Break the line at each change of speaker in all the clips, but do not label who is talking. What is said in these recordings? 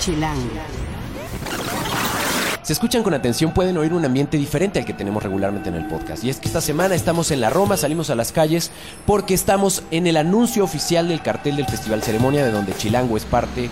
Chilango.
Si escuchan con atención pueden oír un ambiente diferente al que tenemos regularmente en el podcast. Y es que esta semana estamos en la Roma, salimos a las calles porque estamos en el anuncio oficial del cartel del Festival Ceremonia, de donde Chilango es parte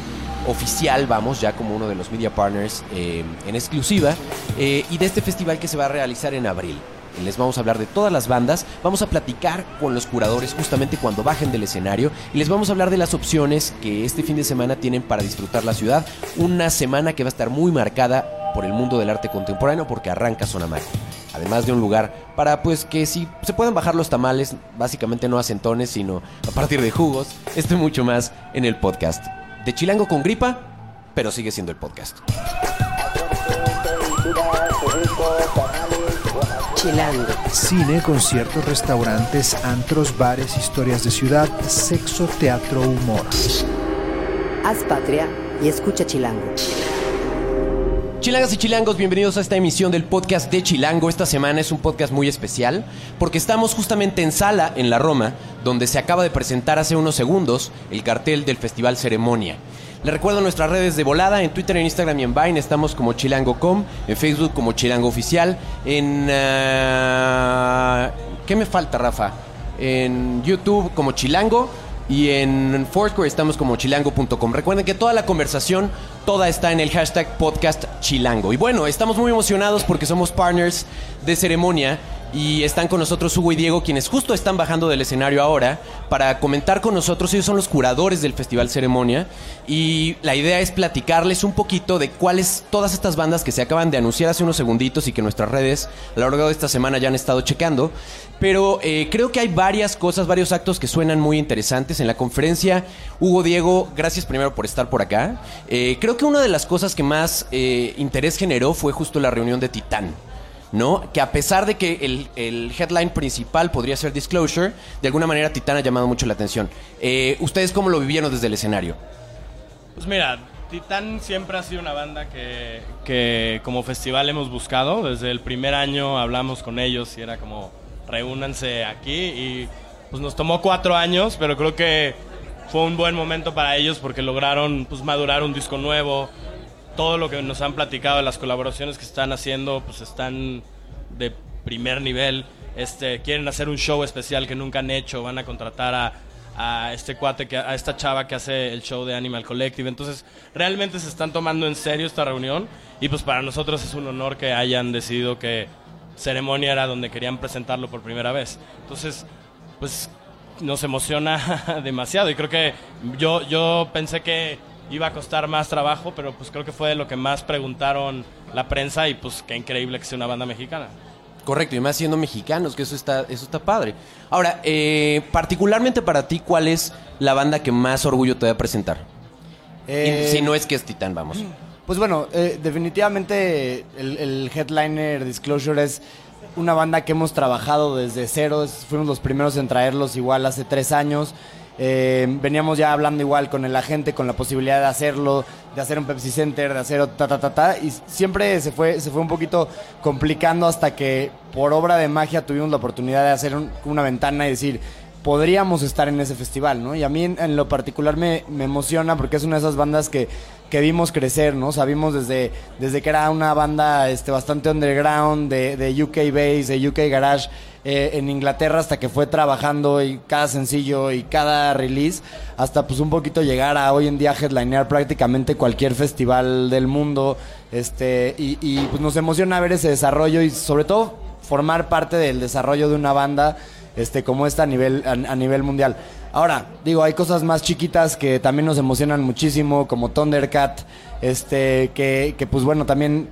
oficial, vamos, ya como uno de los media partners eh, en exclusiva, eh, y de este festival que se va a realizar en abril. Les vamos a hablar de todas las bandas, vamos a platicar con los curadores justamente cuando bajen del escenario y les vamos a hablar de las opciones que este fin de semana tienen para disfrutar la ciudad. Una semana que va a estar muy marcada por el mundo del arte contemporáneo porque arranca Sonamac. Además de un lugar para pues que si se pueden bajar los tamales, básicamente no a centones, sino a partir de jugos, esto mucho más en el podcast. De Chilango con gripa, pero sigue siendo el podcast.
Chilango.
Cine, conciertos, restaurantes, antros, bares, historias de ciudad, sexo, teatro, humor.
Haz patria y escucha Chilango.
Chilangas y chilangos, bienvenidos a esta emisión del podcast de Chilango. Esta semana es un podcast muy especial porque estamos justamente en sala en la Roma, donde se acaba de presentar hace unos segundos el cartel del Festival Ceremonia. Les recuerdo nuestras redes de volada, en Twitter, en Instagram y en Vine estamos como chilango.com, en Facebook como chilango oficial, en... ah, ¿Qué me falta, Rafa? En YouTube como chilango y en Foursquare estamos como chilango.com. Recuerden que toda la conversación, toda está en el hashtag podcast chilango. Y bueno, estamos muy emocionados porque somos partners de ceremonia y están con nosotros Hugo y Diego, quienes justo están bajando del escenario ahora para comentar con nosotros. Ellos son los curadores del Festival Ceremonia y la idea es platicarles un poquito de cuáles todas estas bandas que se acaban de anunciar hace unos segunditos y que nuestras redes a lo largo de esta semana ya han estado checando. Pero eh, creo que hay varias cosas, varios actos que suenan muy interesantes. En la conferencia, Hugo Diego, gracias primero por estar por acá. Eh, creo que una de las cosas que más eh, interés generó fue justo la reunión de Titán. ¿No? Que a pesar de que el, el headline principal podría ser Disclosure, de alguna manera Titán ha llamado mucho la atención. Eh, ¿Ustedes cómo lo vivieron desde el escenario?
Pues mira, Titán siempre ha sido una banda que, que como festival hemos buscado. Desde el primer año hablamos con ellos y era como, reúnanse aquí. Y pues nos tomó cuatro años, pero creo que fue un buen momento para ellos porque lograron pues, madurar un disco nuevo. Todo lo que nos han platicado las colaboraciones que están haciendo, pues están de primer nivel. Este, quieren hacer un show especial que nunca han hecho. Van a contratar a, a este cuate, que, a esta chava que hace el show de Animal Collective. Entonces, realmente se están tomando en serio esta reunión y pues para nosotros es un honor que hayan decidido que ceremonia era donde querían presentarlo por primera vez. Entonces, pues nos emociona demasiado y creo que yo, yo pensé que iba a costar más trabajo, pero pues creo que fue de lo que más preguntaron la prensa y pues qué increíble que sea una banda mexicana.
Correcto, y más siendo mexicanos, que eso está, eso está padre. Ahora, eh, particularmente para ti, ¿cuál es la banda que más orgullo te va a presentar?
Eh,
si no es que es Titán, vamos.
Pues bueno, eh, definitivamente el, el headliner Disclosure es una banda que hemos trabajado desde cero. es- fuimos los primeros en traerlos igual hace tres años. Eh, veníamos ya hablando igual con el agente, con la posibilidad de hacerlo, de hacer un Pepsi Center, de hacer ta ta ta ta. Y siempre se fue, se fue un poquito complicando hasta que por obra de magia tuvimos la oportunidad de hacer un- una ventana y decir, podríamos estar en ese festival, ¿no? Y a mí en, lo particular me, me emociona porque es una de esas bandas que, que vimos crecer, ¿no? Sabimos desde, desde que era una banda este, bastante underground, de, de UK Bass, de UK Garage, eh, en Inglaterra hasta que fue trabajando y cada sencillo y cada release, hasta pues un poquito llegar a hoy en día headlinear prácticamente cualquier festival del mundo, este, y, y pues nos emociona ver ese desarrollo y sobre todo formar parte del desarrollo de una banda este, como esta a nivel, a, a nivel mundial. Ahora, digo, hay cosas más chiquitas que también nos emocionan muchísimo, como Thundercat, este, que, que pues bueno, también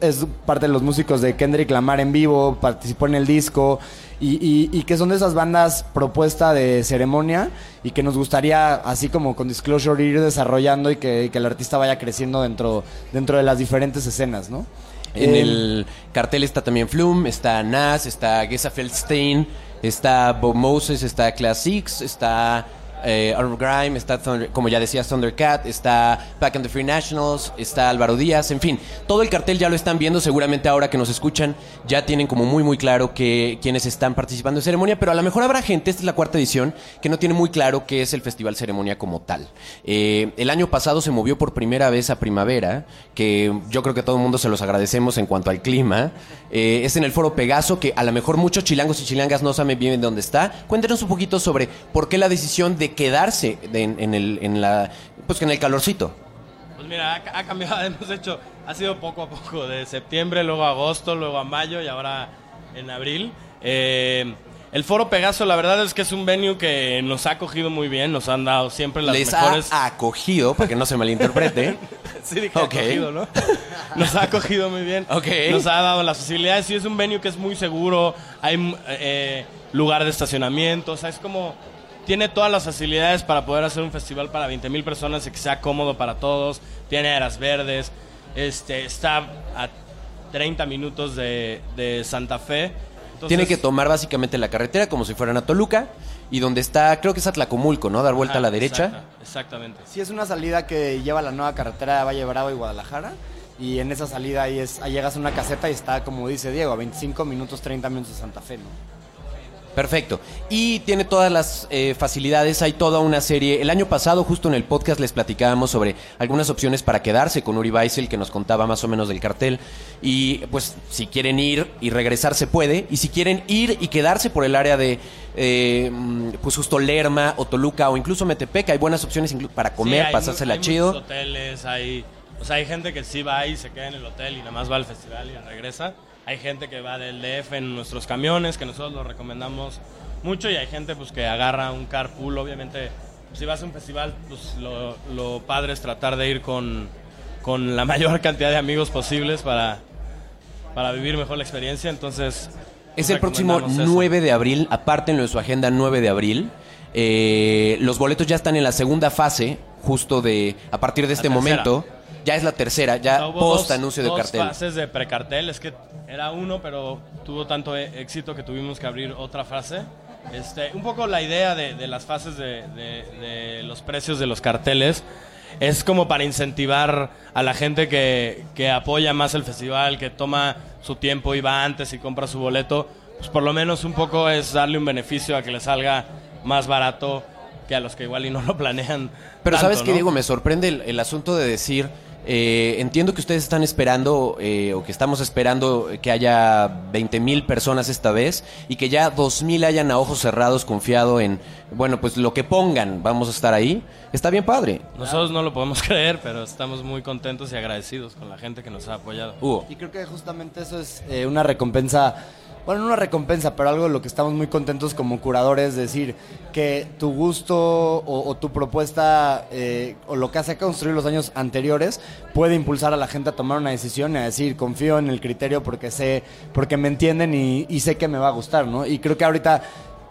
es parte de los músicos de Kendrick Lamar en vivo, participó en el disco, y, y- y que son de esas bandas propuesta de ceremonia y que nos gustaría, así como con Disclosure, ir desarrollando y que, que el artista vaya creciendo dentro, dentro de las diferentes escenas, ¿no?
En
Eh,
el cartel está también Flume, está Nas, está Gesa Feldstein, está Bob Moses, está Class Six, está eh, Arnold Grime, está Thunder- como ya decías Thundercat, está Back and the Free Nationals, está Álvaro Díaz, en fin, todo el cartel ya lo están viendo, seguramente ahora que nos escuchan ya tienen como muy muy claro que quienes están participando en ceremonia, pero a lo mejor habrá gente, esta es la cuarta edición, que no tiene muy claro qué es el Festival Ceremonia como tal. Eh, el año pasado se movió por primera vez a primavera, que yo creo que todo el mundo se los agradecemos en cuanto al clima. Eh, es en el Foro Pegaso, que a lo mejor muchos chilangos y chilangas no saben bien dónde está. Cuéntenos un poquito sobre por qué la decisión de quedarse de- en, en el, en, la, pues, en el calorcito.
Pues mira, ha, ha cambiado, hemos hecho, ha sido poco a poco, de septiembre, luego a agosto, luego a mayo y ahora en abril. Eh, el Foro Pegaso, la verdad es que es un venue que nos ha acogido muy bien, nos han dado siempre las
Les
mejores...
ha acogido, para que no se malinterprete.
Sí, dije
Ok.
acogido, ¿no? Nos ha acogido muy bien.
Ok.
Nos ha dado las facilidades. Sí, es un venue que es muy seguro. Hay eh, lugar de estacionamiento. O sea, es como. Tiene todas las facilidades para poder hacer un festival para 20 mil personas y que sea cómodo para todos. Tiene áreas verdes. Este, está a 30 minutos de, de Santa Fe. Entonces,
Tiene que tomar básicamente la carretera como si fueran a Toluca. Y donde está, creo que es Atlacomulco, ¿no? Dar vuelta a la derecha.
exacta- exactamente.
Sí, es una salida que lleva la nueva carretera de Valle Bravo y Guadalajara. Y en esa salida ahí, es, ahí llegas a una caseta y está, como dice Diego, a 25 minutos, 30 minutos de Santa Fe, ¿no?
Perfecto. Y tiene todas las eh, facilidades, hay toda una serie. El año pasado, justo en el podcast, les platicábamos sobre algunas opciones para quedarse con Uri Weissel, que nos contaba más o menos del cartel. Y pues, si quieren ir y regresar, se puede. Y si quieren ir y quedarse por el área de, eh, mm, pues justo Lerma o Toluca o incluso Metepec, hay buenas opciones para comer,
Sí, hay
pasársela
hay
chido.
muchos hoteles, hay, o sea, hay gente que sí va y se queda en el hotel y nada más va al festival y regresa. Hay gente que va del DF en nuestros camiones, que nosotros lo recomendamos mucho, y hay gente pues que agarra un carpool. Obviamente, si vas a un festival, pues lo, lo padre es tratar de ir con, con la mayor cantidad de amigos posibles para, para vivir mejor la experiencia. Entonces,
Es
pues,
el próximo
recomendamos eso.
9 de abril, apártenlo en su agenda 9 de abril. Eh, los boletos ya están en la segunda fase, justo de a partir de este momento. Ya es la tercera, ya post
dos-
anuncio de
dos
cartel.
fases de precartel, es que era uno, pero tuvo tanto e- éxito que tuvimos que abrir otra fase. Este, un poco la idea de, de las fases de, de- de los precios de los carteles es como para incentivar a la gente que, que apoya más el festival, que toma su tiempo y va antes y compra su boleto, pues por lo menos un poco es darle un beneficio a que le salga más barato que a los que igual y no lo planean.
Pero
tanto,
sabes qué,
¿no?
Diego, me sorprende el, el asunto de decir, eh, entiendo que ustedes están esperando, eh, o que estamos esperando que haya 20 mil personas esta vez, y que ya 2 mil hayan a ojos cerrados confiado en, bueno, pues lo que pongan, vamos a estar ahí. Está bien padre.
Nosotros no lo podemos creer, pero estamos muy contentos y agradecidos con la gente que nos ha apoyado.
Hugo.
Y creo que justamente eso es eh, una recompensa, bueno, no una recompensa, pero algo de lo que estamos muy contentos como curadores, decir que tu gusto o, tu propuesta eh, o lo que hace construir los años anteriores puede impulsar a la gente a tomar una decisión y a decir, confío en el criterio porque sé, porque me entienden y, y sé que me va a gustar, ¿no? Y creo que ahorita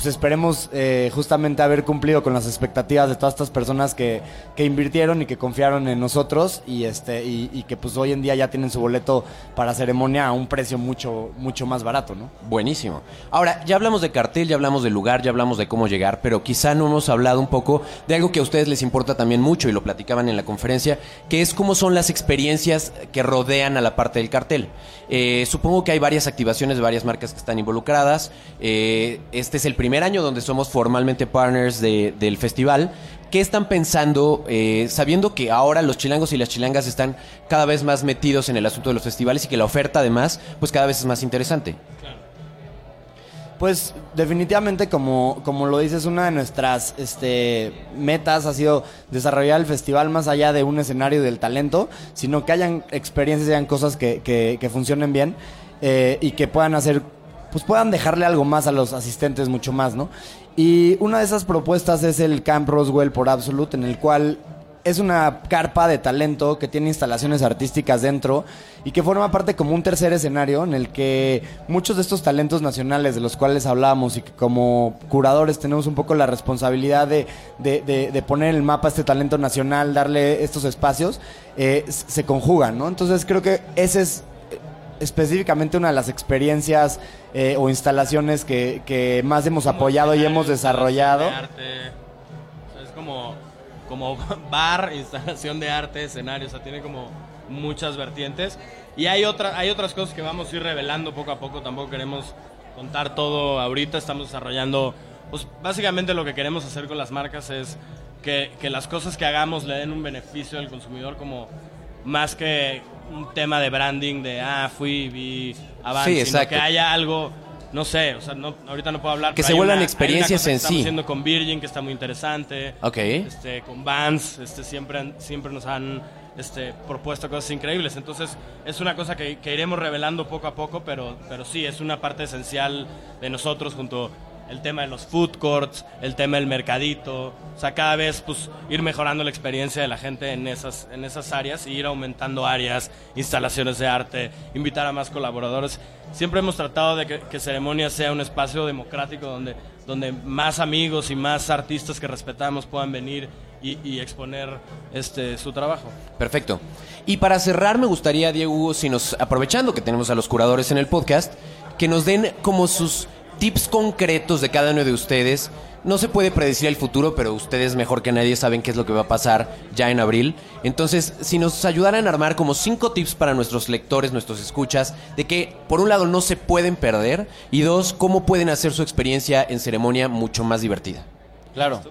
pues esperemos eh, justamente haber cumplido con las expectativas de todas estas personas que, que invirtieron y que confiaron en nosotros y este y, que pues hoy en día ya tienen su boleto para ceremonia a un precio mucho mucho más barato, ¿no?
Buenísimo. Ahora, ya hablamos de cartel, ya hablamos del lugar, ya hablamos de cómo llegar, pero quizá no hemos hablado un poco de algo que a ustedes les importa también mucho y lo platicaban en la conferencia, que es cómo son las experiencias que rodean a la parte del cartel. Eh, supongo que hay varias activaciones de varias marcas que están involucradas. Eh, este es el primer año donde somos formalmente partners de- del festival. ¿Qué están pensando, eh, sabiendo que ahora los chilangos y las chilangas están cada vez más metidos en el asunto de los festivales y que la oferta además, pues cada vez es más interesante?
Pues definitivamente como, como lo dices, una de nuestras este, metas ha sido desarrollar el festival más allá de un escenario del talento, sino que hayan experiencias, hayan cosas que, que- que funcionen bien eh, y que puedan hacer, pues puedan dejarle algo más a los asistentes, mucho más, ¿no? Y una de esas propuestas es el Camp Roswell por Absolute, en el cual es una carpa de talento que tiene instalaciones artísticas dentro y que forma parte como un tercer escenario en el que muchos de estos talentos nacionales de los cuales hablábamos y que como curadores tenemos un poco la responsabilidad de, de- de- poner en el mapa este talento nacional, darle estos espacios, eh, se conjugan, ¿no? Entonces creo que ese es específicamente una de las experiencias eh, o instalaciones que, que más hemos apoyado y hemos desarrollado.
Sea, como, como bar, instalación de arte, escenario, o sea, tiene como muchas vertientes. Y hay, otra, hay otras cosas que vamos a ir revelando poco a poco, tampoco queremos contar todo ahorita, estamos desarrollando, pues básicamente lo que queremos hacer con las marcas es que, que las cosas que hagamos le den un beneficio al consumidor como más que un tema de branding de, ah, fui, vi, avance,
Sí,
sino
exacto.
que haya algo, no sé, o sea, no, ahorita no puedo hablar.
Que
pero
se vuelvan
una-
experiencias en
estamos
sí.
haciendo con Virgin que está muy interesante.
Ok.
Este, con Vans, este, siempre, siempre nos han este, propuesto cosas increíbles. Entonces, es una cosa que, que iremos revelando poco a poco, pero, pero sí, es una parte esencial de nosotros junto el tema de los food courts, el tema del mercadito, o sea, cada vez pues ir mejorando la experiencia de la gente en esas, en esas áreas y ir aumentando áreas, instalaciones de arte, invitar a más colaboradores. Siempre hemos tratado de que, Ceremonia sea un espacio democrático donde, donde más amigos y más artistas que respetamos puedan venir y, y exponer este, su trabajo.
Perfecto. Y para cerrar, me gustaría, Diego, si nos, aprovechando que tenemos a los curadores en el podcast, que nos den como sus tips concretos de cada uno de ustedes. No se puede predecir el futuro, pero ustedes mejor que nadie saben qué es lo que va a pasar ya en abril. Entonces, si nos ayudaran a armar como cinco tips para nuestros lectores, nuestros escuchas, de que por un lado no se pueden perder y dos, cómo pueden hacer su experiencia en ceremonia mucho más divertida.
Claro.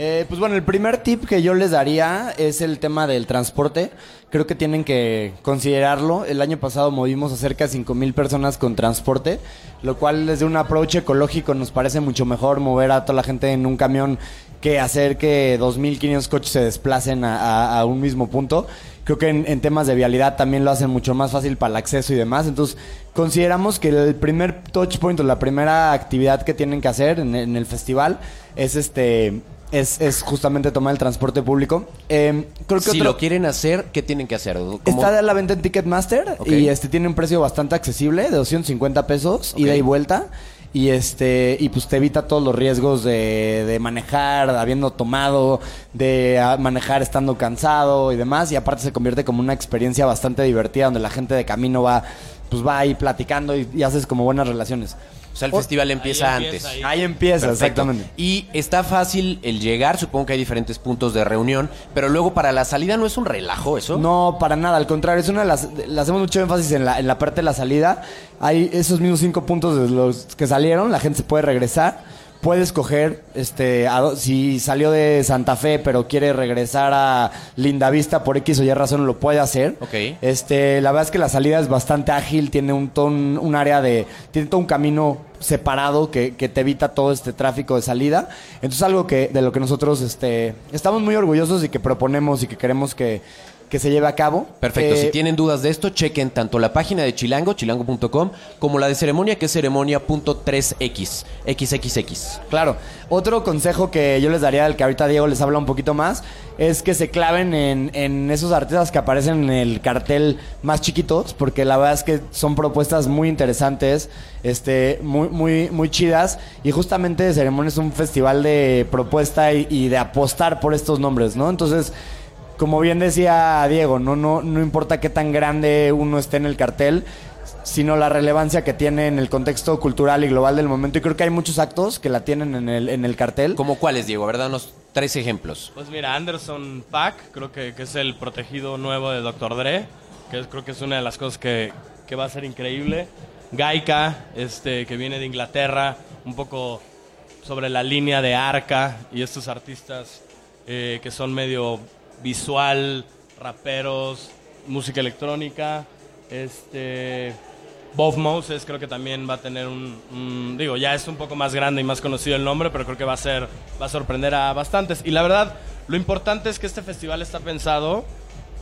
Eh, pues bueno, el primer tip que yo les daría es el tema del transporte. Creo que tienen que considerarlo. El año pasado movimos a cerca de 5 mil personas con transporte, lo cual desde un approach ecológico nos parece mucho mejor mover a toda la gente en un camión que hacer que 2.500 coches se desplacen a, un mismo punto. Creo que en, temas de vialidad también lo hacen mucho más fácil para el acceso y demás. Entonces, consideramos que el primer touch point o la primera actividad que tienen que hacer en el festival es este es, es justamente tomar el transporte público. Eh, creo que
Si
otro-
lo quieren hacer, ¿qué tienen que hacer? ¿Cómo-
Está a la venta en Ticketmaster
Ok.
y este tiene un precio bastante accesible de 250 pesos, ida y vuelta. Y este y pues te evita todos los riesgos de, de manejar habiendo tomado, de ah, manejar estando cansado y demás. Y aparte se convierte como una experiencia bastante divertida donde la gente de camino va pues va ahí platicando y, y haces como buenas relaciones.
O sea, el festival empieza,
empieza
antes.
ahí.
Ahí empieza,
Perfecto.
exactamente.
Y está fácil el llegar, supongo que hay diferentes puntos de reunión, pero luego para la salida no es un relajo eso.
No, para nada, al contrario, es una de las. Le hacemos mucho énfasis en la, en la parte de la salida. Hay esos mismos cinco puntos de los que salieron, la gente se puede regresar. Puede escoger, este, a si salió de Santa Fe pero quiere regresar a Lindavista por X o Y razón, lo puede hacer.
Ok.
Este, la verdad es que la salida es bastante ágil, tiene un, ton- un área de, tiene todo un camino separado que, que te evita todo este tráfico de salida. Entonces algo que, de lo que nosotros, este, estamos muy orgullosos y que proponemos y que queremos que, que se lleve a cabo.
Perfecto,
Eh,
si tienen dudas de esto, chequen tanto la página de Chilango, chilango.com, como la de ceremonia, que es ceremonia.3x, xxx.
Claro. Otro consejo que yo les daría, del que ahorita Diego les habla un poquito más, es que se claven en, en esos artistas que aparecen en el cartel más chiquitos, porque la verdad es que son propuestas muy interesantes, este, muy, muy, muy chidas. Y justamente Ceremonia es un festival de propuesta y, y de apostar por estos nombres, ¿no? Entonces, como bien decía Diego, no, no, no importa qué tan grande uno esté en el cartel, sino la relevancia que tiene en el contexto cultural y global del momento. Y creo que hay muchos actos que la tienen en el, en el cartel.
¿Cómo cuáles, Diego? ¿Verdad? Danos tres ejemplos.
Pues mira, Anderson Pack, creo que, que es el protegido nuevo de Dr. Dre, que es- creo que es una de las cosas que, que va a ser increíble. Gaika, este, que viene de Inglaterra, un poco sobre la línea de Arca y estos artistas eh, que son medio visual, raperos, música electrónica. Este, Bob Moses creo que también va a tener un, un- digo, ya es un poco más grande y más conocido el nombre, pero creo que va a ser, va a sorprender a bastantes. Y la verdad, lo importante es que este festival está pensado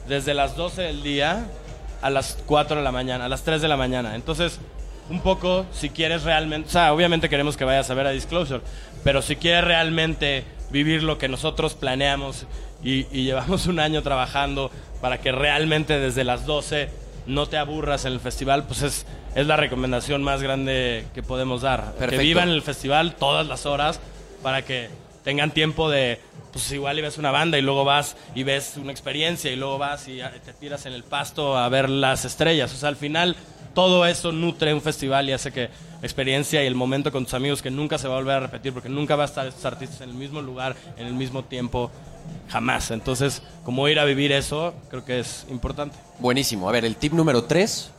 desde las 12 del día a las 4 de la mañana, a las 3 de la mañana. Entonces, un poco, si quieres realmente, o sea, obviamente queremos que vayas a ver a Disclosure, pero si quieres realmente vivir lo que nosotros planeamos y, y llevamos un año trabajando para que realmente desde las 12 no te aburras en el festival, pues es, es la recomendación más grande que podemos dar.
Perfecto.
Que vivan el festival todas las horas para que tengan tiempo de, pues igual y ves una banda y luego vas y ves una experiencia y luego vas y te tiras en el pasto a ver las estrellas. O sea, al final todo eso nutre un festival y hace que la experiencia y el momento con tus amigos que nunca se va a volver a repetir porque nunca va a estar estos artistas en el mismo lugar, en el mismo tiempo, jamás. Entonces, como ir a vivir eso, creo que es importante.
Buenísimo. A ver, el tip número 3.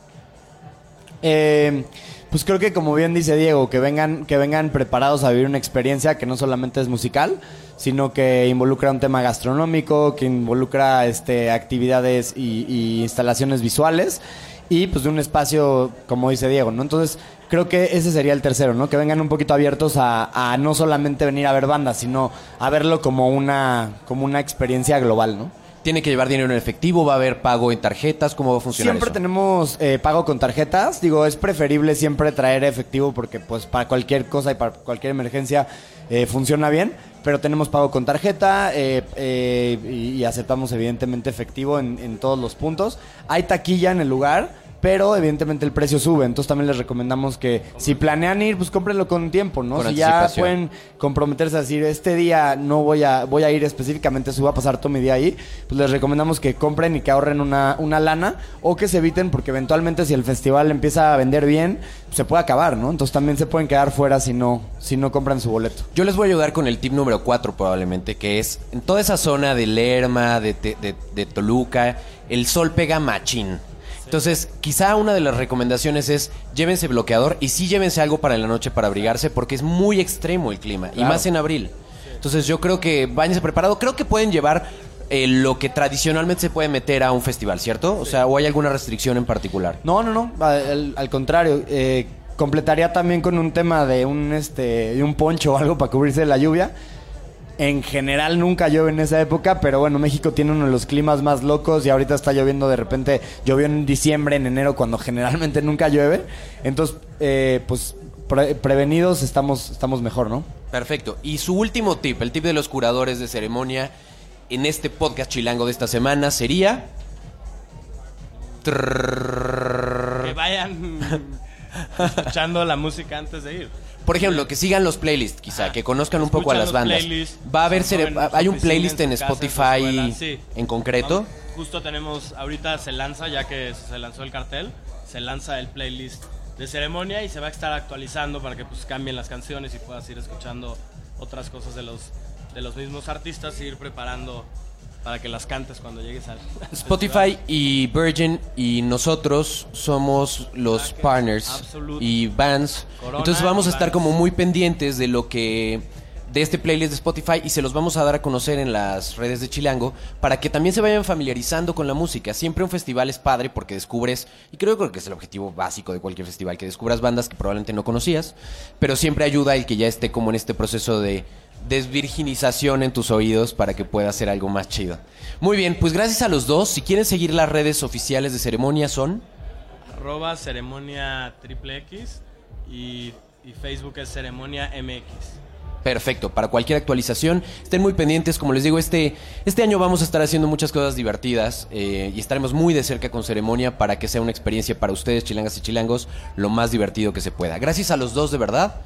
Eh, pues creo que como bien dice Diego, que vengan, que vengan preparados a vivir una experiencia que no solamente es musical, sino que involucra un tema gastronómico, que involucra este, actividades y, y instalaciones visuales y pues de un espacio, como dice Diego, ¿no? Entonces, creo que ese sería el tercero, ¿no? Que vengan un poquito abiertos a, a no solamente venir a ver bandas, sino a verlo como una, como una experiencia global, ¿no?
Tiene que llevar dinero en efectivo, va a haber pago en tarjetas, ¿cómo va a funcionar
Siempre
eso?
tenemos eh, pago con tarjetas. Digo, es preferible siempre traer efectivo porque pues para cualquier cosa y para cualquier emergencia eh, funciona bien. Pero tenemos pago con tarjeta eh, eh, y, y aceptamos evidentemente efectivo en, en todos los puntos. Hay taquilla en el lugar. Pero evidentemente el precio sube, entonces también les recomendamos que si planean ir, pues cómprenlo con tiempo, ¿no?
Con
si ya pueden comprometerse a decir, este día no voy a, voy a ir específicamente, se va a pasar todo mi día ahí, pues les recomendamos que compren y que ahorren una, una lana o que se eviten porque eventualmente si el festival empieza a vender bien, pues, se puede acabar, ¿no? Entonces también se pueden quedar fuera si no, si no compran su boleto.
Yo les voy a ayudar con el tip número 4 probablemente, que es en toda esa zona de Lerma, de, Te- de- de Toluca, el sol pega machín. Entonces, quizá una de las recomendaciones es llévense bloqueador y sí llévense algo para la noche para abrigarse porque es muy extremo el clima y más en abril. Entonces, yo creo que váyanse preparado. Creo que pueden llevar eh, lo que tradicionalmente se puede meter a un festival, ¿cierto? O sea, o hay alguna restricción en particular.
No, no, no, al, al contrario, eh, completaría también con un tema de un, este, de un poncho o algo para cubrirse de la lluvia. En general nunca llueve en esa época, pero bueno, México tiene uno de los climas más locos y ahorita está lloviendo de repente. Llovió en diciembre, en enero, cuando generalmente nunca llueve. Entonces, eh, pues pre- prevenidos estamos, estamos mejor, ¿no?
Perfecto. Y su último tip, el tip de los curadores de ceremonia en este podcast chilango de esta semana sería...
Que vayan escuchando la música antes de ir.
Por ejemplo, que sigan los playlists, quizá,
Ajá.
que conozcan un poco a las bandas. Va a haber hay un playlist en
casa,
Spotify
sí.
en concreto.
Justo tenemos, ahorita se lanza, ya que se lanzó el cartel, se lanza el playlist de ceremonia y se va a estar actualizando para que pues cambien las canciones y puedas ir escuchando otras cosas de los, de los mismos artistas e ir preparando para que las cantes cuando llegues al
Spotify y Virgin y nosotros somos los partners
Absolute,
y bands.
Corona
Entonces vamos a estar como muy pendientes de lo que de este playlist de Spotify y se los vamos a dar a conocer en las redes de Chilango para que también se vayan familiarizando con la música. Siempre un festival es padre porque descubres, y creo, que es el objetivo básico de cualquier festival, que descubras bandas que probablemente no conocías, pero siempre ayuda el que ya esté como en este proceso de desvirginización en tus oídos para que pueda hacer algo más chido. Muy bien, pues gracias a los dos. Si quieren seguir las redes oficiales de ceremonia son...
arroba ceremonia X y, y Facebook es ceremonia MX.
Perfecto, para cualquier actualización, estén muy pendientes. Como les digo, este, este año vamos a estar haciendo muchas cosas divertidas eh, y estaremos muy de cerca con Ceremonia para que sea una experiencia para ustedes, chilangas y chilangos, lo más divertido que se pueda. Gracias a los dos, de verdad.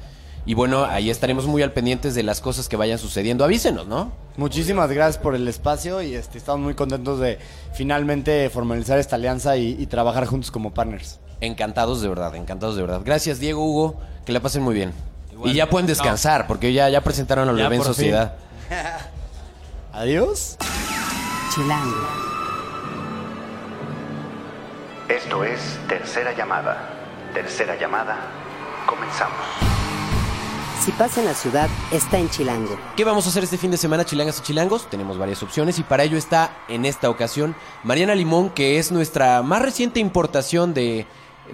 Y bueno, ahí estaremos muy al pendientes de las cosas que vayan sucediendo. Avísenos, ¿no?
Muchísimas gracias por el espacio y este, estamos muy contentos de finalmente formalizar esta alianza y, y trabajar juntos como partners.
Encantados de verdad, encantados de verdad. Gracias, Diego, Hugo, que la pasen muy bien.
Igual.
Y ya pueden descansar, porque ya, ya presentaron a
Ya,
Bebé en
por fin.
Sociedad.
Adiós.
Chilango.
Esto es Tercera Llamada. Tercera Llamada, comenzamos.
Si pasa en la ciudad, está en Chilango.
¿Qué vamos a hacer este fin de semana, chilangas y chilangos? Tenemos varias opciones y para ello está en esta ocasión Mariana Limón, que es nuestra más reciente importación de,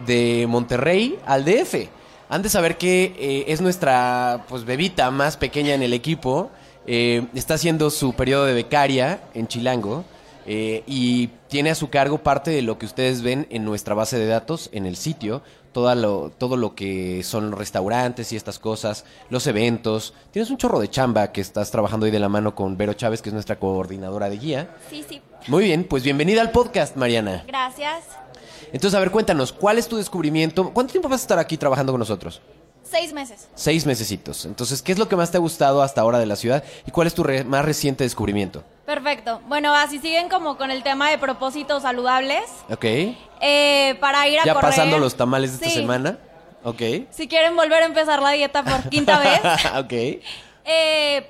de Monterrey al DF. Han de saber que eh, es nuestra pues bebita más pequeña en el equipo. Eh, está haciendo su periodo de becaria en Chilango. eh, y tiene a su cargo parte de lo que ustedes ven en nuestra base de datos, en el sitio, todo lo, todo lo que son los restaurantes y estas cosas, los eventos. Tienes un chorro de chamba que estás trabajando ahí de la mano con Vero Chávez, que es nuestra coordinadora de guía.
Sí, sí.
Muy bien, pues bienvenida al podcast, Mariana.
Gracias.
Entonces, a ver, cuéntanos, ¿cuál es tu descubrimiento? ¿Cuánto tiempo vas a estar aquí trabajando con nosotros?
Seis meses.
Seis mesecitos. Entonces, ¿qué es lo que más te ha gustado hasta ahora de la ciudad? ¿Y cuál es tu re- más reciente descubrimiento?
Perfecto. Bueno, así siguen como con el tema de propósitos saludables.
¿Ok?
Eh, para ir a
Ya
correr.
pasando los tamales de esta semana. ¿Ok?
Si quieren volver a empezar la dieta por quinta vez.
ok.
Eh,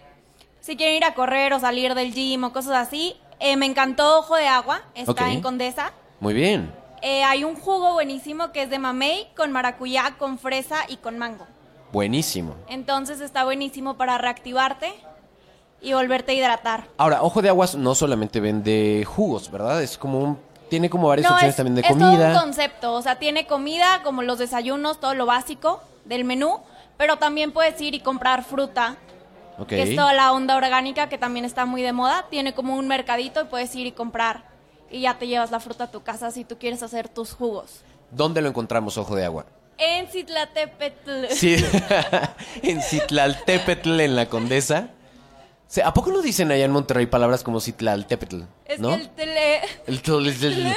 si quieren ir a correr o salir del gym o cosas así. eh, me encantó Ojo de Agua. Está en Condesa.
Muy bien.
Eh, hay un jugo buenísimo que es de mamey con maracuyá, con fresa y con mango.
Buenísimo.
Entonces está buenísimo para reactivarte y volverte a hidratar.
Ahora, Ojo de Aguas no solamente vende jugos, ¿verdad? Es como un... Tiene como varias
No,
opciones
es,
también de
es todo un
comida.
concepto. O sea, tiene comida como los desayunos, todo lo básico del menú. Pero también puedes ir y comprar fruta,
Ok.
que es toda la onda orgánica que también está muy de moda. Tiene como un mercadito y puedes ir y comprar. Y ya te llevas la fruta a tu casa si tú quieres hacer tus jugos.
¿Dónde lo encontramos, Ojo de Agua?
En Citlatepetl.
Sí, en Citlaltépetl, en la Condesa. ¿A poco no dicen allá en Monterrey palabras como Citlaltépetl?
Es
¿no?
que el tele
El tl-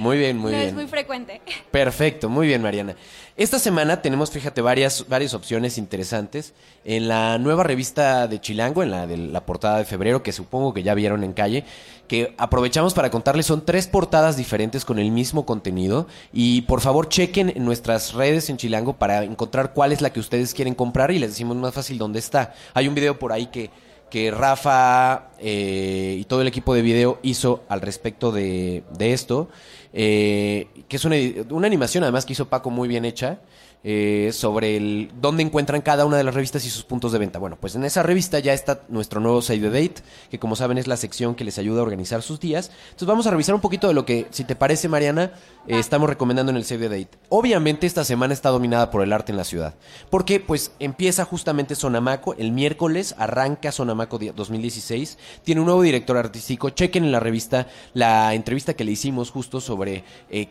Muy bien, muy
no
bien.
es muy frecuente.
Perfecto, muy bien, Mariana. Esta semana tenemos, fíjate, varias, varias opciones interesantes. En la nueva revista de Chilango, en la de la portada de febrero, que supongo que ya vieron en calle, que aprovechamos para contarles, son tres portadas diferentes con el mismo contenido. Y por favor, chequen en nuestras redes en Chilango para encontrar cuál es la que ustedes quieren comprar y les decimos más fácil dónde está. Hay un video por ahí que que Rafa eh, y todo el equipo de video hizo al respecto de, de esto, eh, que es una, una animación además que hizo Paco muy bien hecha, eh, sobre el dónde encuentran cada una de las revistas y sus puntos de venta. Bueno, pues en esa revista ya está nuestro nuevo Save the Date, que como saben es la sección que les ayuda a organizar sus días. Entonces vamos a revisar un poquito de lo que, si te parece Mariana, eh, estamos recomendando en el Save the Date. Obviamente esta semana está dominada por el arte en la ciudad, porque pues empieza justamente Sonamaco, el miércoles arranca Sonamaco di- 2016, tiene un nuevo director artístico, chequen en la revista la entrevista que le hicimos justo sobre eh,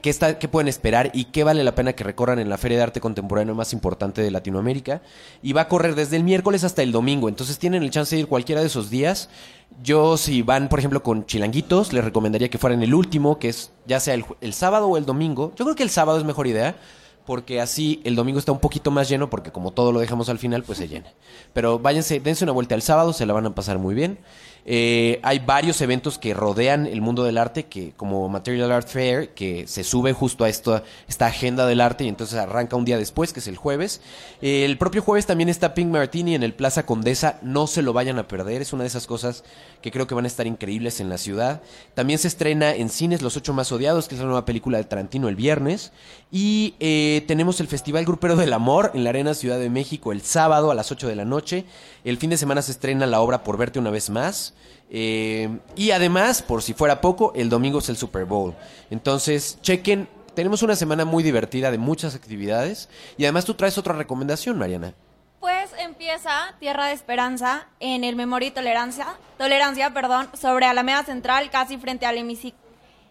qué, está, qué pueden esperar y qué vale la pena que recorran en la Feria de Arte Contemporáneo más importante de Latinoamérica, y va a correr desde el miércoles hasta el domingo, entonces tienen el chance de ir cualquiera de esos días. Yo, si van, por ejemplo, con chilanguitos, les recomendaría que fueran el último, que es ya sea el sábado o el domingo. Yo creo que el sábado es mejor idea, porque así el domingo está un poquito más lleno, porque como todo lo dejamos al final, pues se llena. Pero váyanse, dense una vuelta el sábado, se la van a pasar muy bien. Eh, hay varios eventos que rodean el mundo del arte, que como Material Art Fair, que se sube justo a esta, esta agenda del arte y entonces arranca un día después, que es el jueves. El propio jueves también está Pink Martini en el Plaza Condesa, no se lo vayan a perder, es una de esas cosas que creo que van a estar increíbles en la ciudad. También se estrena en cines Los Ocho Más Odiados, que es la nueva película de Tarantino el viernes. Y eh, tenemos el Festival Grupero del Amor en la Arena Ciudad de México el sábado a las 8 de la noche. El fin de semana se estrena la obra Por Verte una vez más. Eh, y además, por si fuera poco, el domingo es el Super Bowl. Entonces, chequen. Tenemos una semana muy divertida de muchas actividades. Y además tú traes otra recomendación, Mariana.
Pues empieza Tierra de Esperanza en el Memoria y Tolerancia, Tolerancia, perdón, sobre Alameda Central, casi frente al hemici-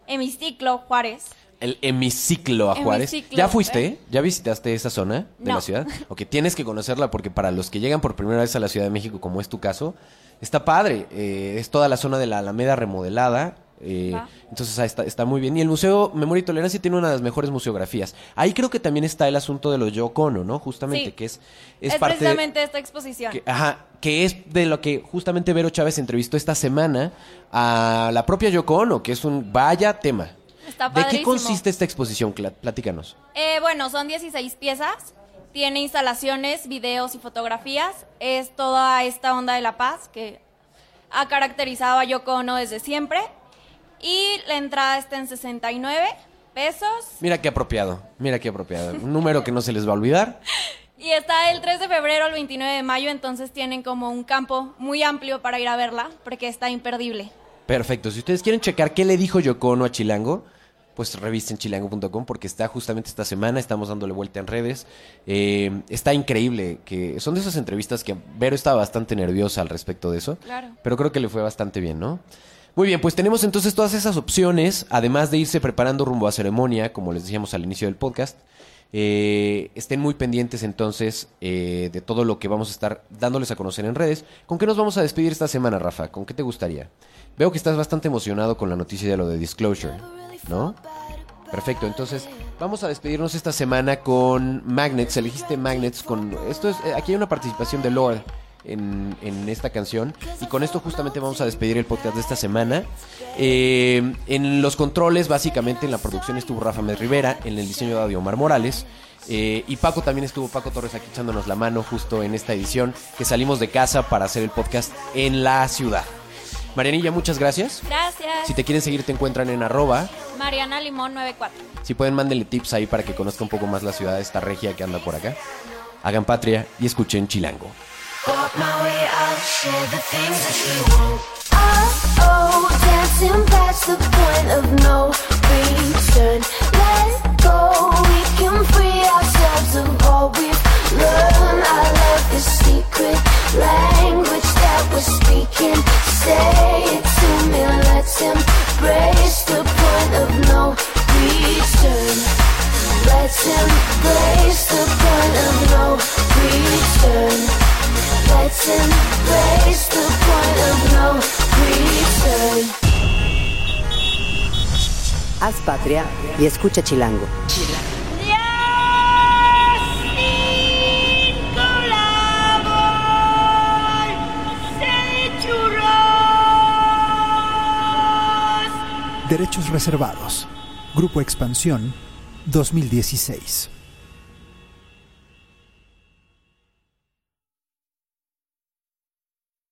hemiciclo Juárez.
El hemiciclo a Juárez.
Hemiciclo,
¿Ya fuiste?
¿eh?
¿Ya visitaste esa zona de
No.
la ciudad? Ok, tienes que conocerla porque para los que llegan por primera vez a la Ciudad de México, como es tu caso, está padre. Eh, es toda la zona de la Alameda remodelada. eh, entonces está, está muy bien. Y el Museo Memoria y Tolerancia tiene una de las mejores museografías. Ahí creo que también está el asunto de los Yoko Ono, ¿no? Justamente,
Sí.
que es,
Es,
es, parte de-
precisamente esta exposición.
que, ajá, que es de lo que justamente Vero Chávez entrevistó esta semana a la propia Yoko Ono, que es un vaya tema.
Está
¿De qué consiste esta exposición? Platícanos.
Eh, bueno, son 16 piezas. Tiene instalaciones, videos y fotografías. Es toda esta onda de la paz que ha caracterizado a Yoko Ono desde siempre. Y la entrada está en 69 pesos.
Mira qué apropiado, mira qué apropiado. Un número que no se les va a olvidar.
Y está del 3 de febrero al 29 de mayo, entonces tienen como un campo muy amplio para ir a verla, porque está imperdible.
Perfecto. Si ustedes quieren checar qué le dijo Yoko Ono a Chilango, pues revisen chilango.com porque está justamente esta semana, estamos dándole vuelta en redes. Eh, está increíble, que son de esas entrevistas que Vero estaba bastante nerviosa al respecto de eso.
Claro.
Pero creo que le fue bastante bien, ¿no? Muy bien, pues tenemos entonces todas esas opciones, además de irse preparando rumbo a ceremonia, como les decíamos al inicio del podcast. Eh, estén muy pendientes entonces eh, de todo lo que vamos a estar dándoles a conocer en redes. ¿Con qué nos vamos a despedir esta semana, Rafa? ¿Con qué te gustaría? Veo que estás bastante emocionado con la noticia de lo de Disclosure, ¿no? Perfecto, entonces vamos a despedirnos esta semana con Magnets. Elegiste Magnets con. Esto es. eh, Aquí hay una participación de Lord en, en esta canción. Y con esto justamente vamos a despedir el podcast de esta semana. Eh, en los controles, básicamente en la producción estuvo Rafa Med Rivera, en el diseño de audio Omar Morales. eh, y Paco también estuvo, Paco Torres aquí echándonos la mano justo en esta edición que salimos de casa para hacer el podcast en la ciudad. Marianilla, muchas gracias.
Gracias.
Si te quieren seguir, te encuentran en arroba.
Mariana Limón 94.
Si pueden, mándenle tips ahí para que conozca un poco más la ciudad, esta regia que anda por acá. Hagan patria y escuchen Chilango.
Let go, we can free ourselves of all we've learned.
Y escucha Chilango.
Derechos reservados. Grupo Expansión 2016.